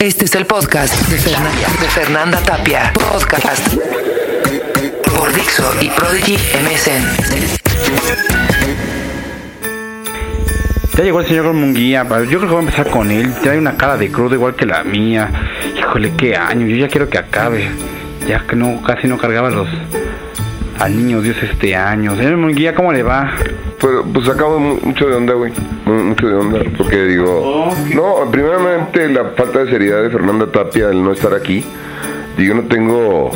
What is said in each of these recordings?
Este es el podcast de Fernanda, Tapia. Podcast por Dixo y Prodigy MSN. Ya llegó el señor Munguía. Yo creo que voy a empezar con él. Trae una cara de crudo igual que la mía. Híjole, qué año. Yo ya quiero que acabe. Ya que no, casi no cargaba los al niño Dios este año. Señor Munguía, ¿cómo le va? Pero pues acabo mu- mucho de onda, güey. Mu- Mucho de onda. Porque digo. No, primeramente la falta de seriedad de Fernanda Tapia al no estar aquí. Digo, no tengo.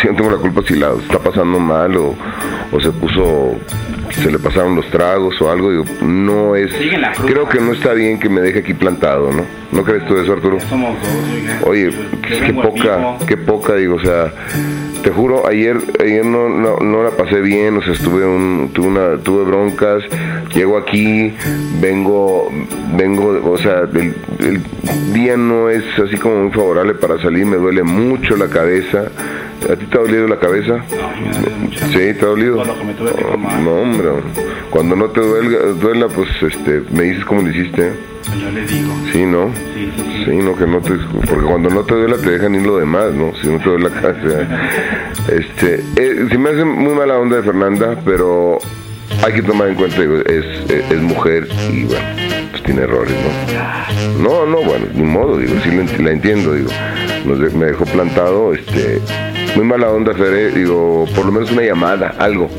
Si no tengo la culpa si la está pasando mal o, o se puso. Se le pasaron los tragos o algo. Digo, no es. Creo que no está bien que me deje aquí plantado, ¿no? ¿No crees tú eso, Arturo? Somos dos. Oye, Yo qué poca, qué poca, digo, o sea, te juro, ayer, ayer no, no, no la pasé bien, o sea, estuve un, tuve una, tuve broncas, llego aquí, vengo, vengo, o sea, el, el día no es así como muy favorable para salir, me duele mucho la cabeza. ¿A ti te ha dolido la cabeza? Ay, me. Sí, ¿te ha dolido? Por lo que me tuve que tomar. No, hombre, cuando no te duelga, duela, pues, este, me dices cómo le hiciste, Pues Yo le digo. sí, ¿no? Sí, sí, sí. Sí, no, que no te. Porque cuando no te duela te dejan ir lo demás, ¿no? Si no te duele la cabeza. Este. Eh, sí me hace muy mala onda de Fernanda, pero hay que tomar en cuenta, digo, es, es, es mujer y bueno, pues tiene errores, ¿no? No, no, bueno, ni modo, digo, sí la, ent- la entiendo, digo. Me dejó plantado, este. Muy mala onda, Fere, digo, por lo menos una llamada, algo.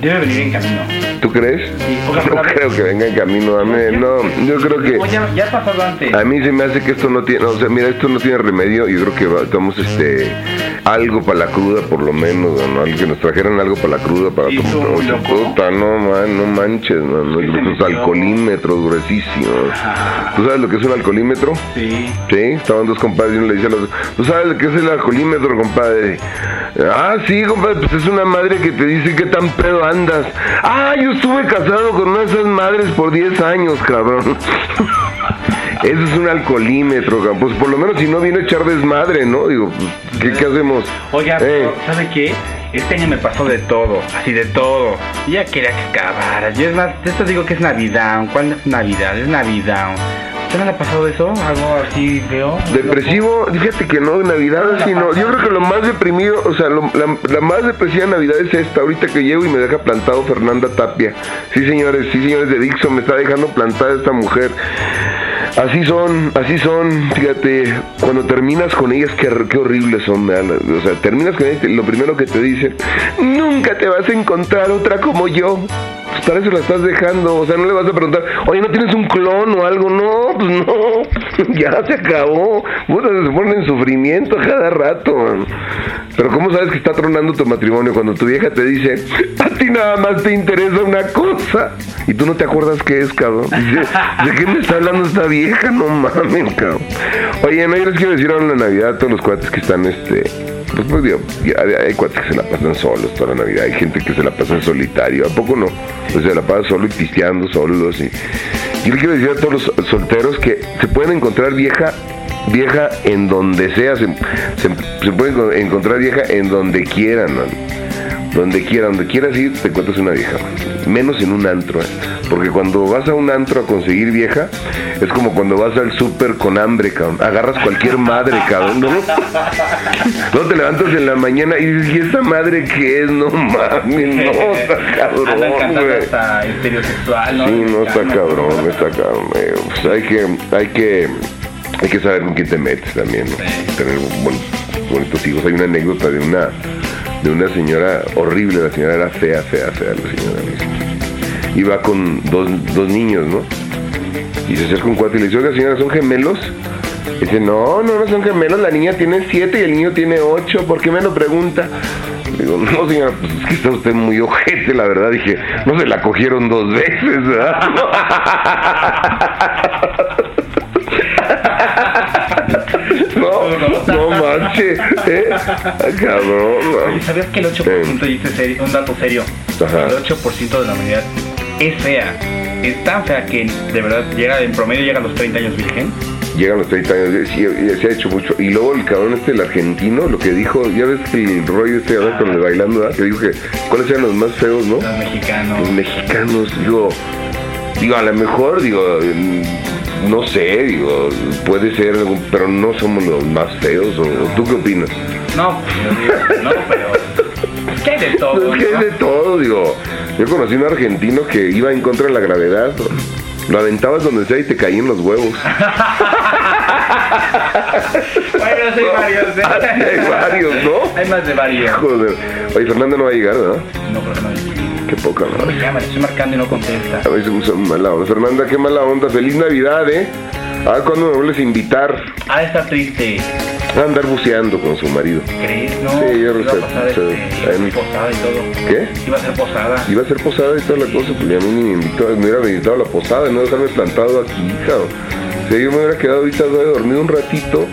Debe venir en camino. ¿Tú crees? Sí, no creo que venga en camino, a mí, no, yo creo que... Ya, ya ha pasado antes. A mí se me hace que esto no tiene, o sea, mira, esto no tiene remedio. Yo creo que va- tomamos este algo para la cruda, por lo menos, ¿no? Que nos trajeran algo para la cruda, para ¿Y tomar. loco? puta, no, man, no manches, man, los alcoholímetros gruesísimos. ¿Tú sabes lo que es un alcoholímetro? Sí. Sí, estaban dos compadres y uno le dice a los ¿tú sabes lo que es el alcoholímetro, compadre? Ah, sí, compadre, pues es una madre que te dice qué tan pedo andas. Ah, yo estuve casado con una de esas madres por 10 años, cabrón. Eso es un alcoholímetro, pues por lo menos si no viene a echar desmadre, ¿no? Digo, ¿qué, qué hacemos? Oiga, Eh, pero, ¿sabe qué? Este año me pasó de todo, así de todo. Ya quería que acabara. Yo es más, de esto digo que es Navidad. ¿Cuál es Navidad? Es Navidad. ¿Usted no le ha pasado eso? ¿Algo así feo? Depresivo, fíjate que no, Navidad así no. Yo creo que lo más deprimido, o sea, lo- la, la más depresiva Navidad es esta. Ahorita que llego y me deja plantado Fernanda Tapia. Sí, señores, sí, señores de Dixon, me está dejando plantada esta mujer. Así son, así son, fíjate, cuando terminas con ellas, qué, qué horribles son, la- o sea, terminas con ellas, y lo primero que te dicen, nunca te vas a encontrar otra como yo. Pues para eso la estás dejando, o sea, no le vas a preguntar, oye, ¿no tienes un clon o algo? No, pues no, ya se acabó. Puta, se ponen en sufrimiento cada rato. Pero ¿cómo sabes que está tronando tu matrimonio cuando tu vieja te dice, a ti nada más te interesa una cosa? Y tú no te acuerdas qué es, cabrón. Dice, ¿De qué me está hablando esta vieja? No mames, cabrón. Oye, no, yo les quiero decir ahora en la Navidad a todos los cuates que están, este... Pues, pues digo, hay, cuates que se la pasan solos toda la Navidad, hay gente que se la pasa solitario, ¿a poco no? Pues se la pasa solo y pisteando solos y... Le quiero decir a todos los solteros que se pueden encontrar vieja vieja en donde sea, se, se, se puede enco- encontrar vieja en donde quieran, man. donde quieran, donde quieras ir te encuentras una vieja, menos en un antro, ¿eh? Porque cuando vas a un antro a conseguir vieja, es como cuando vas al súper con hambre, cabrón, agarras cualquier madre, cabrón, ¿no? No te levantas en la mañana y dices, ¿y esa madre qué es? No mames, no, está cabrón, güey. hasta ¿no? Sí, no está cabrón, está cabrón. Pues hay que, hay que, hay que saber con quién te metes también, ¿no? Sí. Tener buen- bonitos hijos. Hay una anécdota de una, de una señora horrible. La señora era fea, fea, fea, la señora. Misma. Iba con dos, dos niños, ¿no? Y se acerca un cuate y le dice, oiga señora, ¿son gemelos? Y dice, no, no, no son gemelos, la niña tiene siete y el niño tiene ocho, ¿por qué me lo pregunta? Digo, no señora, pues es que está usted muy ojete, la verdad. Dije, no se la cogieron dos veces, ¿verdad? No, no manches, ¿eh? Cabrón, Oye, man. ¿sabías que el 8%, y este es un dato serio, Ajá. el 8% de la humanidad es fea? Es tan fea que de verdad llega, en promedio llega a los 30 años virgen. Llegan los 30 años, sí, se ha hecho mucho. Y luego el cabrón este, el argentino, lo que dijo, ya ves que el rollo este ahora con el bailando, ¿verdad? que dijo que cuáles eran los más feos, ¿no? Los mexicanos. Los mexicanos, digo, digo, a lo mejor, digo, no sé, digo, puede ser, pero no somos los más feos. ¿O tú qué opinas? No, pues, no, pero. ¿Qué hay de todo? Es que hay de todo, digo. Yo conocí un argentino que iba en contra de la gravedad. Lo aventabas donde sea y te caían los huevos. bueno, hay varios. ¿eh? hay varios, ¿no? Hay más de varios. Joder. Oye, Fernando no va a llegar, ¿verdad? No, pero no. Qué poca No me madre. llama, le estoy marcando y no contesta. A mí se hizo mala onda. Fernanda, qué mala onda. Feliz Navidad, ¿eh? Ah, ¿cuándo me vuelves a invitar Ah, está triste. A andar buceando con su marido? ¿Crees? No. Sí, yo iba a pasar este, posada y todo. ¿Qué? Iba a ser posada. Iba a ser posada y toda la cosa, pues ya a mí ni me invitó, me hubiera invitado a la posada y no dejarme plantado aquí, cabrón. Si yo me hubiera quedado ahorita dormido un ratito,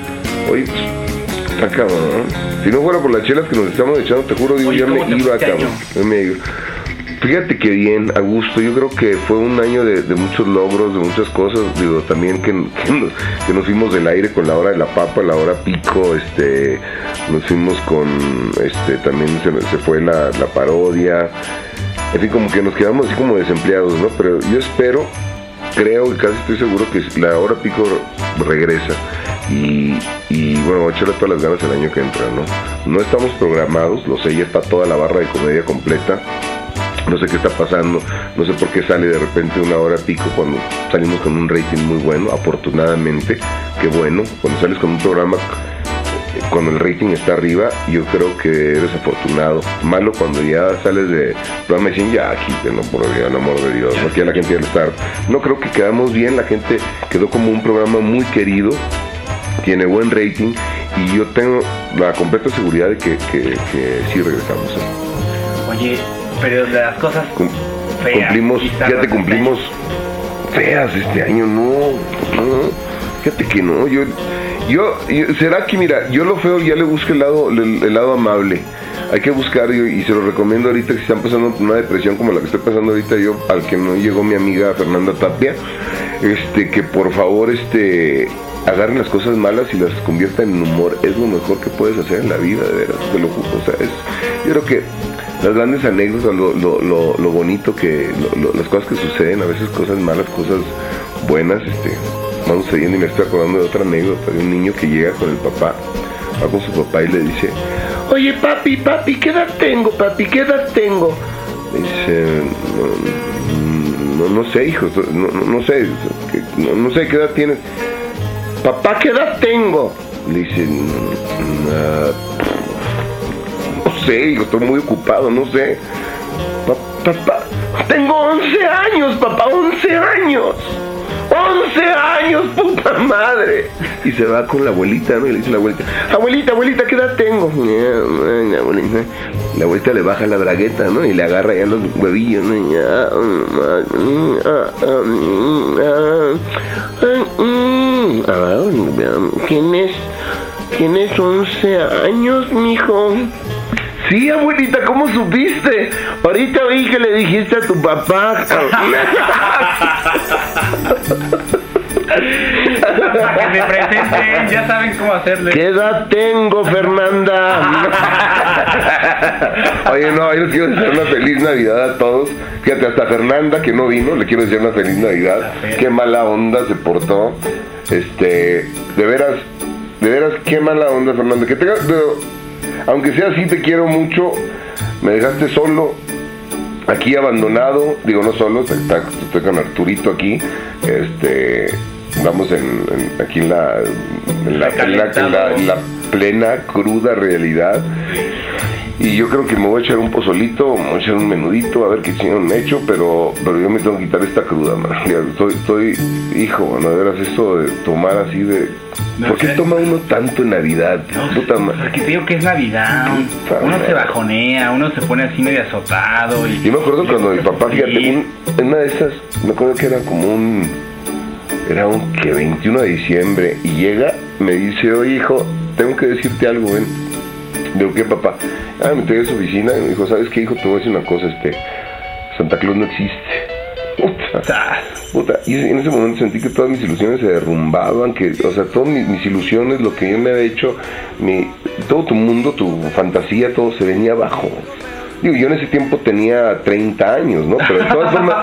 oye, pues, está cabrón. Si no fuera por las chelas que nos estamos echando, te juro, digo, Oye, ya me ¿cómo te iba, cabrón. Me iba. Fíjate que bien, a gusto. Yo creo que fue un año de, muchos logros, de muchas cosas. Digo, también que, que nos, fuimos del aire con la hora de la papa, la hora pico. Este, nos fuimos con, este, también se, se fue la, la parodia. En fin, como que nos quedamos así como desempleados, ¿no? Pero yo espero, creo y casi estoy seguro que la hora pico regresa. Y, y bueno, echarle todas las ganas el año que entra, ¿no? No estamos programados, lo sé, ya está toda la barra de comedia completa no sé qué está pasando, no sé por qué sale de repente una hora pico cuando salimos con un rating muy bueno, afortunadamente, qué bueno, cuando sales con un programa cuando el rating está arriba, yo creo que eres afortunado. Malo cuando ya sales de programa y dicen, ya, quítenlo, por el amor de Dios, aquí la gente ya lo está. No creo que quedamos bien, la gente quedó como un programa muy querido, tiene buen rating y yo tengo la completa seguridad de que, que, que sí regresamos. ¿eh? Oye, pero de las cosas Cum- feas. cumplimos, fíjate, de cumplimos feas este año, no, no, fíjate que no, yo, yo, yo- será que mira, yo lo feo ya le busco el lado, el, el lado amable, hay que buscar y, y se lo recomiendo ahorita que si están pasando una depresión como la que estoy pasando ahorita yo, al que no llegó mi amiga Fernanda Tapia, este, que por favor, este, agarren las cosas malas y las conviertan en humor, es lo mejor que puedes hacer en la vida, de veras, te lo juro, o sea, es, yo creo que las grandes anécdotas, lo, lo, lo, lo bonito que, las cosas que suceden, a veces cosas malas, cosas buenas, este, van sucediendo y me estoy acordando de otra anécdota de un niño que llega con el papá, va con su papá y le dice, oye papi, papi, ¿qué edad tengo, papi? ¿Qué edad tengo? Dice, no, no, sé, hijo, no, no, sé, no, no sé qué edad tienes. Papá, ¿qué edad tengo? Le dice, "Mm, ah, no sé, hijo, estoy muy ocupado, no sé. Pa- Papá, tengo 11 años, papá, 11 años. 11 años, puta madre. Y se va con la abuelita, ¿no? Y le dice a la abuelita, abuelita, abuelita, ¿qué edad tengo? La abuelita, la le baja la bragueta, ¿no? Y le agarra ya los huevillos, ¿no? Y ya, ¿Tienes, tienes 11 años, mijo. Sí, abuelita, ¿cómo supiste? Ahorita vi que le dijiste a tu papá. Para que se presenten, ya saben cómo hacerle. ¿Qué edad tengo, Fernanda? Oye, no, yo les quiero desear una feliz Navidad a todos. Fíjate, hasta Fernanda, que no vino, le quiero desear una feliz Navidad. Qué mala onda se portó. Este, de veras, de veras, qué mala onda, Fernanda. Que tengas, pero, aunque sea así, te quiero mucho. Me dejaste solo, aquí abandonado. Digo, no solo, estoy, con Arturito aquí. Este, vamos en, en- aquí en la, en la, en la- en la- en la plena, cruda realidad. Y yo creo que me voy a echar un pozolito, me voy a echar un menudito, a ver qué chingón me echo, pero, pero yo me tengo que quitar esta cruda, man. Estoy, estoy, hijo, no de veras eso de tomar así de... No ¿Por qué toma uno tanto en Navidad? Puta madre. Porque te digo que es Navidad. Uno se bajonea, uno se pone así medio azotado. Y, Yo me acuerdo cuando mi papá, fíjate, un- en una de esas, me acuerdo que era como un, era un que 21 de diciembre, y llega, me dice, oye hijo, tengo que decirte algo, ven. Digo, ¿qué papá? Ah, me trae a su oficina y me dijo, ¿sabes qué hijo? Te voy a decir una cosa, este, Santa Claus no existe. Puta. ¡Zas! Puta, y en ese momento sentí que todas mis ilusiones se derrumbaban, que, o sea, todas mis, mis ilusiones, lo que yo me había hecho, mi, todo tu mundo, tu fantasía, todo se venía abajo. Digo, yo en ese tiempo tenía 30 años, ¿no? Pero de todas formas,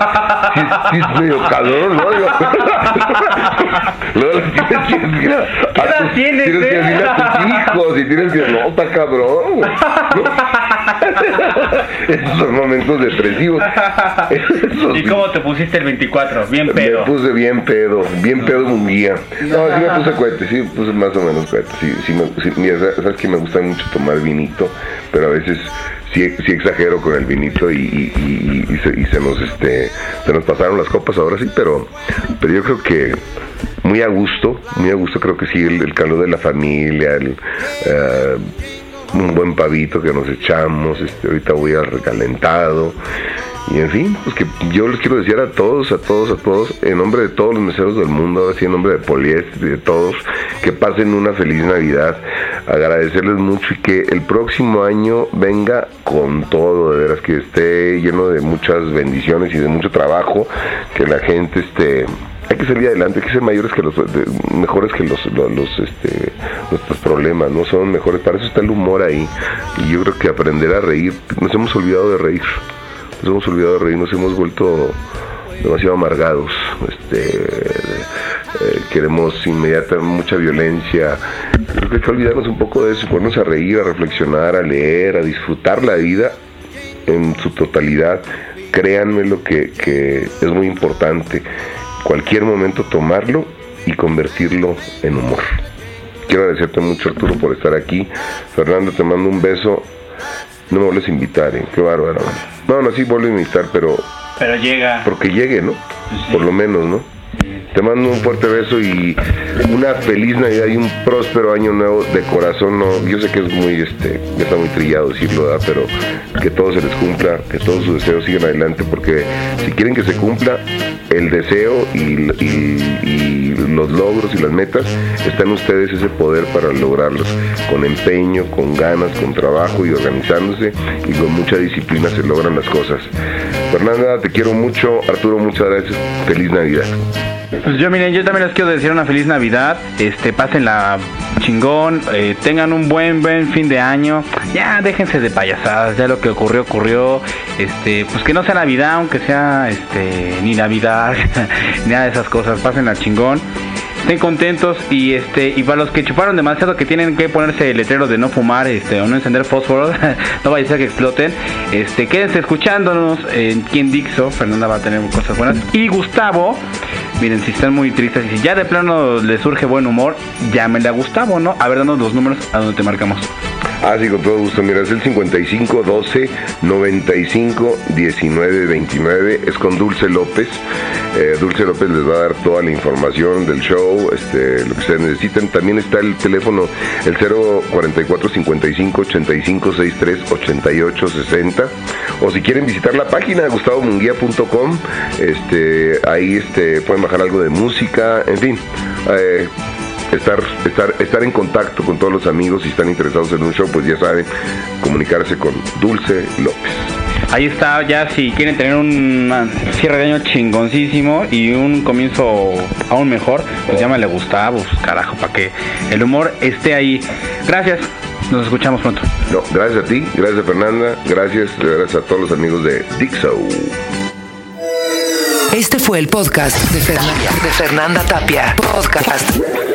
sí, sí es medio cabrón, ¿no? Luego tienes que decir a, ¿Qué edad tus- tienes, tienes que eh? decirle a tus hijos y tienes que, no, está cabrón, güey. Esos son momentos depresivos. Esos- ¿Y cómo te pusiste el 24? Bien me pedo. puse bien pedo, bien pedo munguía. No, sí me puse cohete, sí me puse más o menos cohete. Sí, sí me, sí, mira, sa- sabes que me gusta mucho tomar vinito, pero a veces sí, sí exagero con el vinito y, y- y- y se, y se nos este se nos pasaron las copas ahora sí, pero pero yo creo que muy a gusto, muy a gusto creo que sí, el, calor de la familia, el, eh, un buen pavito que nos echamos, este, ahorita voy al recalentado. Y en fin, pues que yo les quiero decir a todos, a todos, a todos, en nombre de todos los meseros del mundo, ahora sí en nombre de Poliés de todos, que pasen una feliz Navidad, agradecerles mucho y que el próximo año venga con todo, de veras que esté lleno de muchas bendiciones y de mucho trabajo, que la gente esté hay que salir adelante, hay que ser mayores que los, mejores que los, los, los, este, nuestros problemas, no son mejores, para eso está el humor ahí. Y yo creo que aprender a reír, nos hemos olvidado de reír, nos hemos olvidado de reír, nos hemos vuelto demasiado amargados, este, eh, queremos inmediata mucha violencia. Creo que hay que olvidarnos un poco de eso, ponernos a reír, a reflexionar, a leer, a disfrutar la vida en su totalidad. Créanme lo que, que es muy importante. Cualquier momento tomarlo y convertirlo en humor. Quiero agradecerte mucho Arturo por estar aquí. Fernando, te mando un beso. No me vuelves a invitar, ¿eh? Qué bárbaro. No, no, sí vuelvo a invitar, pero Pero llega. porque llegue, ¿no? Por lo menos, ¿no? Te mando un fuerte beso y una feliz Navidad y un próspero año nuevo de corazón. No, yo sé que es muy, este, está muy trillado decirlo, pero que todo se les cumpla, que todos sus deseos sigan adelante, porque si quieren que se cumpla el deseo y, y- y los logros y las metas, están ustedes ese poder para lograrlos, con empeño, con ganas, con trabajo y organizándose y con mucha disciplina se logran las cosas. Fernanda, te quiero mucho. Arturo, muchas gracias. Feliz Navidad. Pues yo miren, yo también les quiero decir una feliz Navidad, este, pásenla chingón, eh, tengan un buen fin de año, ya déjense de payasadas, ya lo que ocurrió ocurrió, este, pues que no sea Navidad, aunque sea este ni Navidad, ni nada de esas cosas, pásenla chingón. Estén contentos y este y para los que chuparon demasiado que tienen que ponerse el letrero de no fumar este o no encender fósforos, no vaya a ser que exploten. Este, quédense escuchándonos en Quien Dixo, Fernanda va a tener cosas buenas y Gustavo Miren, si están muy tristes y si ya de plano les surge buen humor, llámenle a Gustavo, ¿no? A ver, danos los números a donde te marcamos. Ah, sí, con todo gusto. Mira, es el 55 12 95 19 29. Es con Dulce López. Eh, Dulce López les va a dar toda la información del show, este, lo que ustedes necesiten. También está el teléfono, el 044 55 85 63 88 60. O si quieren visitar la página gustavomunguía.com, este, ahí este, pueden bajar algo de música, en fin. eh, estar, estar, estar en contacto con todos los amigos si están interesados en un show, pues ya saben, comunicarse con Dulce López. Ahí está, ya si quieren tener un cierre de año chingoncísimo y un comienzo aún mejor, pues llámale a Gustavo, pues, carajo, para que el humor esté ahí. Gracias, nos escuchamos pronto. No, gracias a ti, gracias a Fernanda, gracias, gracias a todos los amigos de Dixo. Este fue el podcast de Fernanda, de Fernanda Tapia. Podcast